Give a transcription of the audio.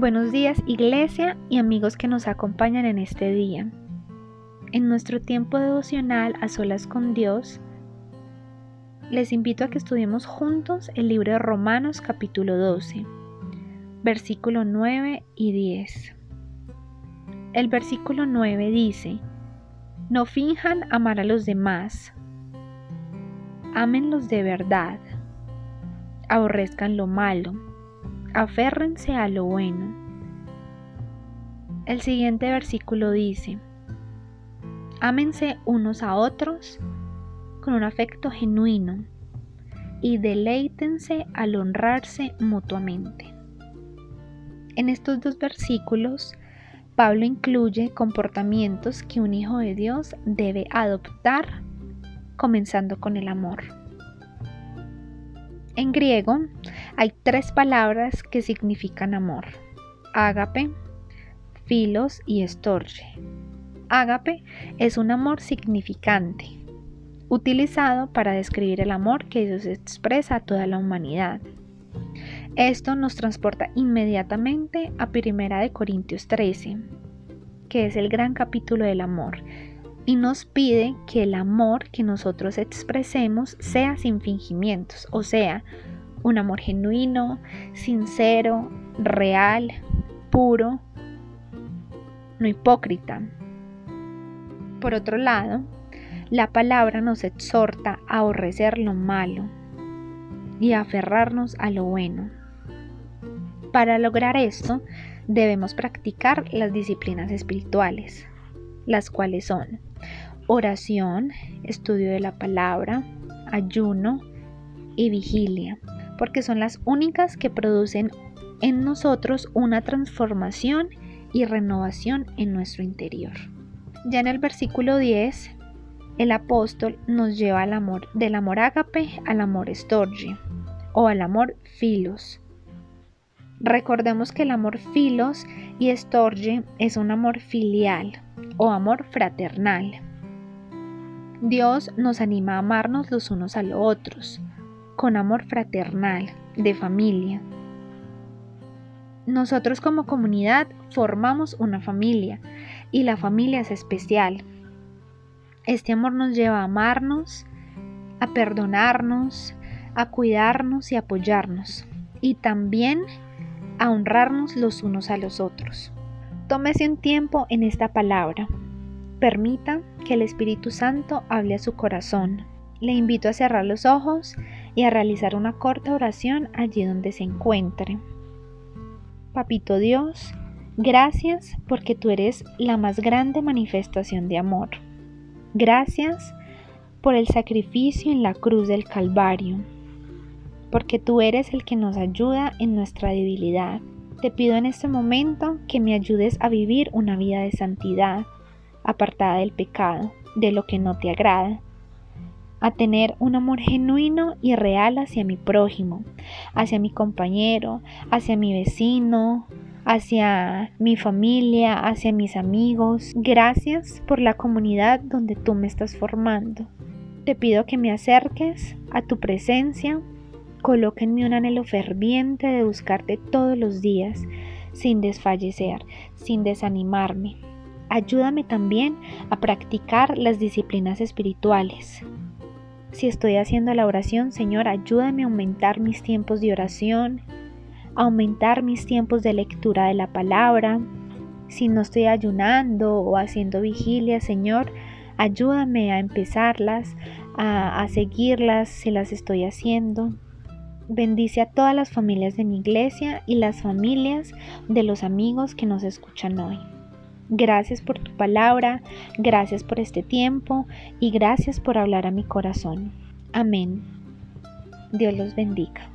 Buenos días iglesia y amigos que nos acompañan en este día. En nuestro tiempo devocional a solas con Dios, les invito a que estudiemos juntos el libro de Romanos capítulo 12, versículo 9 y 10. El versículo 9 dice, No finjan amar a los demás, ámenlos de verdad, aborrezcan lo malo aférrense a lo bueno. El siguiente versículo dice, ámense unos a otros con un afecto genuino y deleítense al honrarse mutuamente. En estos dos versículos, Pablo incluye comportamientos que un hijo de Dios debe adoptar, comenzando con el amor. En griego hay tres palabras que significan amor. Ágape, filos y estorge. Ágape es un amor significante, utilizado para describir el amor que Dios expresa a toda la humanidad. Esto nos transporta inmediatamente a 1 Corintios 13, que es el gran capítulo del amor, y nos pide que el amor que nosotros expresemos sea sin fingimientos, o sea, un amor genuino, sincero, real, puro, no hipócrita. Por otro lado, la palabra nos exhorta a aborrecer lo malo y a aferrarnos a lo bueno. Para lograr esto, debemos practicar las disciplinas espirituales, las cuales son oración, estudio de la palabra, ayuno y vigilia porque son las únicas que producen en nosotros una transformación y renovación en nuestro interior. Ya en el versículo 10, el apóstol nos lleva al amor, del amor ágape al amor estorge o al amor filos. Recordemos que el amor filos y estorge es un amor filial o amor fraternal. Dios nos anima a amarnos los unos a los otros, con amor fraternal, de familia. Nosotros como comunidad formamos una familia y la familia es especial. Este amor nos lleva a amarnos, a perdonarnos, a cuidarnos y apoyarnos y también a honrarnos los unos a los otros. Tómese un tiempo en esta palabra. Permita que el Espíritu Santo hable a su corazón. Le invito a cerrar los ojos y a realizar una corta oración allí donde se encuentre. Papito Dios, gracias porque tú eres la más grande manifestación de amor. Gracias por el sacrificio en la cruz del Calvario, porque tú eres el que nos ayuda en nuestra debilidad. Te pido en este momento que me ayudes a vivir una vida de santidad, apartada del pecado, de lo que no te agrada a tener un amor genuino y real hacia mi prójimo, hacia mi compañero, hacia mi vecino, hacia mi familia, hacia mis amigos. Gracias por la comunidad donde tú me estás formando. Te pido que me acerques a tu presencia, colóquenme un anhelo ferviente de buscarte todos los días, sin desfallecer, sin desanimarme. Ayúdame también a practicar las disciplinas espirituales, si estoy haciendo la oración, Señor, ayúdame a aumentar mis tiempos de oración, aumentar mis tiempos de lectura de la palabra. Si no estoy ayunando o haciendo vigilia, Señor, ayúdame a empezarlas, a, a seguirlas si las estoy haciendo. Bendice a todas las familias de mi iglesia y las familias de los amigos que nos escuchan hoy. Gracias por tu palabra, gracias por este tiempo y gracias por hablar a mi corazón. Amén. Dios los bendiga.